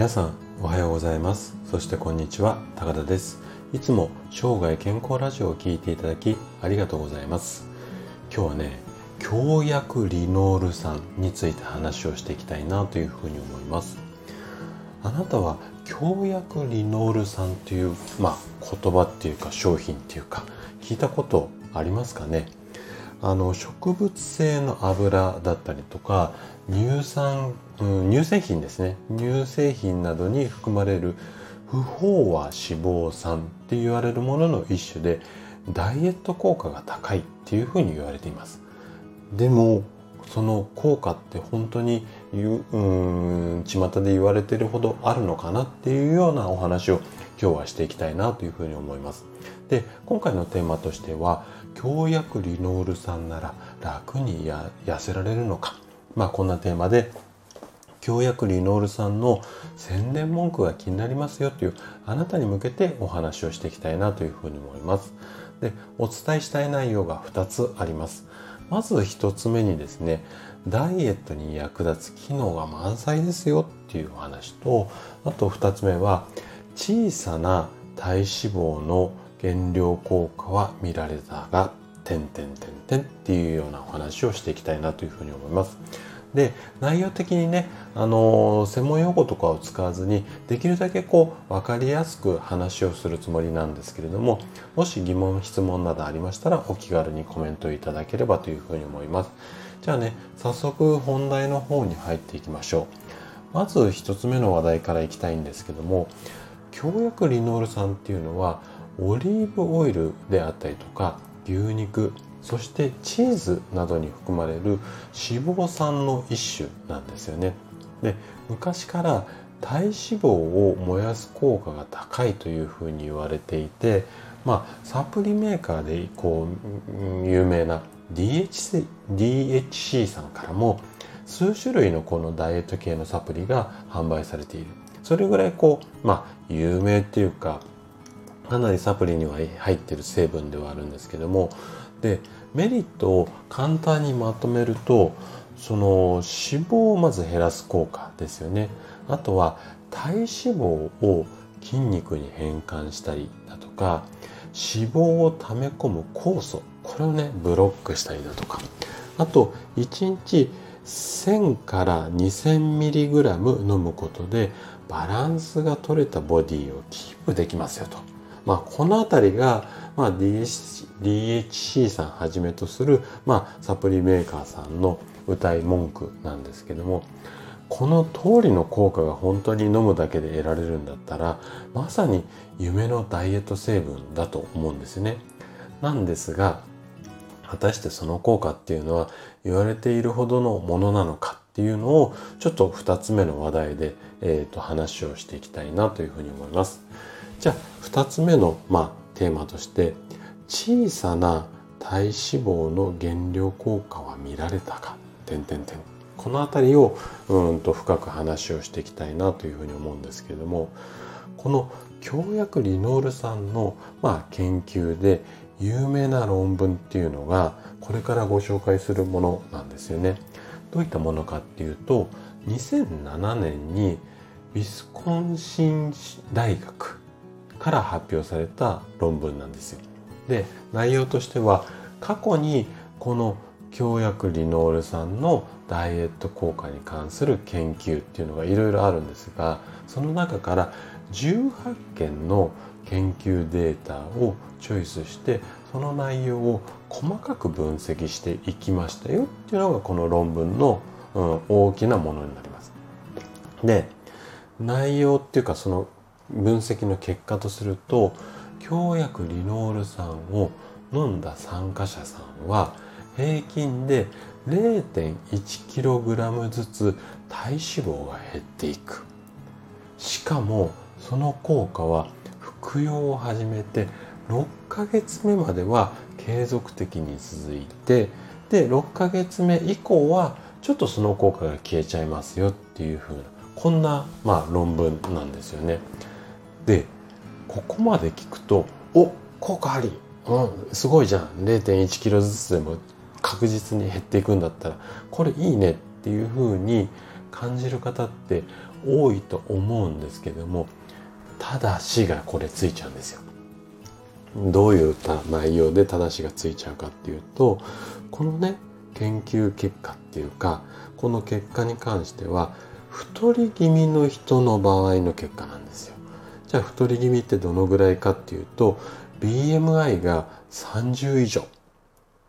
皆さんおはようございます。そしてこんにちは。高田です。いつも生涯健康ラジオを聴いていただきありがとうございます。今日はね強薬リノール酸について話をしていきたいなというふうに思います。あなたは強薬リノール酸というまあ言葉っていうか商品っていうか聞いたことありますかね？あの植物性の油だったりとか乳酸、うん、乳製品ですね。乳製品などに含まれる不飽和脂肪酸って言われるものの一種でダイエット効果が高いっていうふうに言われています。でもその効果って本当にうん巷で言われてるほどあるのかなっていうようなお話を今日はしていきたいなというふうに思います。で今回のテーマとしては強薬リノール酸なら楽にや痩せられるのかまあこんなテーマで強薬リノール酸の宣伝文句が気になりますよというあなたに向けてお話をしていきたいなというふうに思います。で、お伝えしたい内容が2つあります。まず1つ目にですね、ダイエットに役立つ機能が満載ですよっていうお話と、あと2つ目は小さな体脂肪の減量効果は見られたが、点点点点っていうようなお話をしていきたいなというふうに思います。で内容的にねあの専門用語とかを使わずにできるだけこう分かりやすく話をするつもりなんですけれどももし疑問質問などありましたらお気軽にコメントいただければというふうに思いますじゃあね早速本題の方に入っていきましょうまず1つ目の話題からいきたいんですけども強薬リノール酸っていうのはオリーブオイルであったりとか牛肉そしてチーズなどに含まれる脂肪酸の一種なんですよね。で昔から体脂肪を燃やす効果が高いというふうに言われていて、まあ、サプリメーカーでこう有名な DHC, DHC さんからも数種類のこのダイエット系のサプリが販売されているそれぐらいこうまあ有名っていうかかなりサプリには入ってる成分ではあるんですけどもでメリットを簡単にまとめるとその脂肪をまず減らす効果ですよねあとは体脂肪を筋肉に変換したりだとか脂肪を溜め込む酵素これをねブロックしたりだとかあと1日1000から2000ミリグラム飲むことでバランスが取れたボディをキープできますよと。まあ、この辺りが、まあ、DHC さんはじめとする、まあ、サプリメーカーさんの歌い文句なんですけどもこの通りの効果が本当に飲むだけで得られるんだったらまさに夢のダイエット成分だと思うんですね。なんですが果たしてその効果っていうのは言われているほどのものなのかっていうのをちょっと2つ目の話題で、えー、と話をしていきたいなというふうに思います。じゃあ2つ目の、まあ、テーマとして小さな体脂肪の減量効果は見られたか？点点点この辺りをうんと深く話をしていきたいなというふうに思うんですけれどもこの強薬リノール酸の、まあ、研究で有名な論文っていうのがこれからご紹介するものなんですよね。どういったものかっていうと2007年にウィスコンシン大学から発表された論文なんですよ。で内容としては過去にこの強薬リノール酸のダイエット効果に関する研究っていうのがいろいろあるんですがその中から18件の研究データをチョイスしてその内容を細かく分析していきましたよっていうのがこの論文の、うん、大きなものになります。で内容っていうかその分析の結果とすると強薬リノール酸を飲んだ参加者さんは平均で 0.1kg ずつ体脂肪が減っていくしかもその効果は服用を始めて6ヶ月目までは継続的に続いてで6ヶ月目以降はちょっとその効果が消えちゃいますよっていうふうなこんな、まあ、論文なんですよね。でここまで聞くとお効果あり、うん、すごいじゃん0.1キロずつでも確実に減っていくんだったらこれいいねっていうふうに感じる方って多いと思うんですけどもただしがこれついちゃうんですよ。どういった内容でただしがついちゃうかっていうとこのね研究結果っていうかこの結果に関しては太り気味の人の場合の結果なんですよ。じゃあ太り気味ってどのぐらいかっていうと BMI が30以上。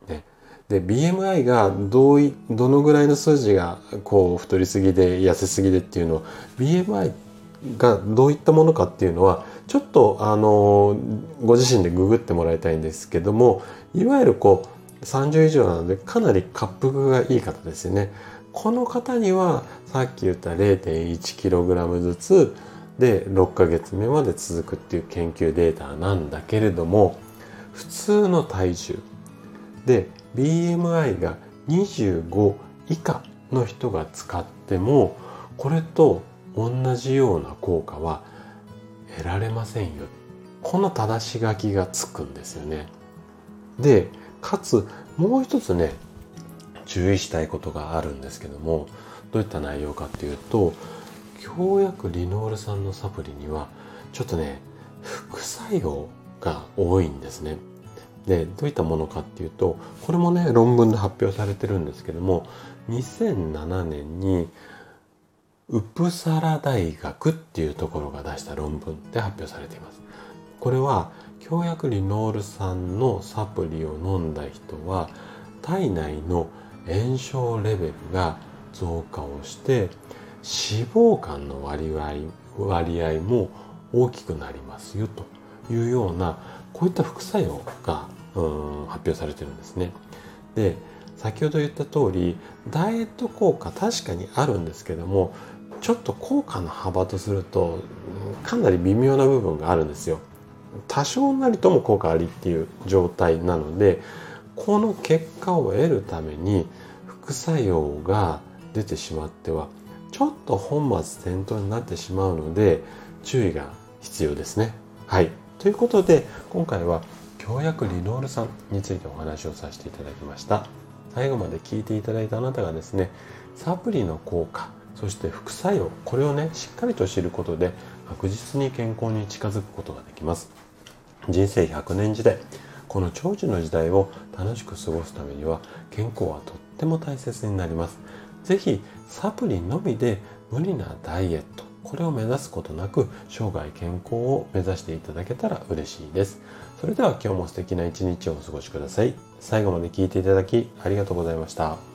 ね、で BMI がどういどのぐらいの数字がこう太りすぎで痩せすぎでっていうのを BMI がどういったものかっていうのはちょっとあのご自身でググってもらいたいんですけどもいわゆるこう30以上なのでかなり滑腹がいい方ですよね。この方にはさっき言った 0.1kg ずつで6ヶ月目まで続くっていう研究データなんだけれども普通の体重。で BMI が25以下の人が使ってもこれと同じような効果は得られませんよ。この正し書きがつくんですよね。でかつもう一つね注意したいことがあるんですけどもどういった内容かっていうと強薬リノール酸のサプリにはちょっとね副作用が多いんですね。でどういったものかっていうとこれもね論文で発表されてるんですけども2007年にウプサラ大学っていうところが出した論文で発表されています。これは強薬リノール酸のサプリを飲んだ人は体内の炎症レベルが増加をして脂肪肝の割合割合も大きくなりますよというようなこういった副作用がうん発表されてるんですね。で先ほど言った通りダイエット効果確かにあるんですけどもちょっと効果の幅とするとかなり微妙な部分があるんですよ。多少なりとも効果ありっていう状態なのでこの結果を得るために副作用が出てしまってはちょっと本末転倒になってしまうので注意が必要ですね。はい。ということで今回は強薬リノール酸についてお話をさせていただきました。最後まで聞いていただいたあなたがですねサプリの効果そして副作用これをねしっかりと知ることで確実に健康に近づくことができます人生100年時代この長寿の時代を楽しく過ごすためには健康はとっても大切になりますぜひサプリのみで無理なダイエットこれを目指すことなく生涯健康を目指していただけたら嬉しいです。それでは今日も素敵な一日をお過ごしください。最後まで聞いていただきありがとうございました。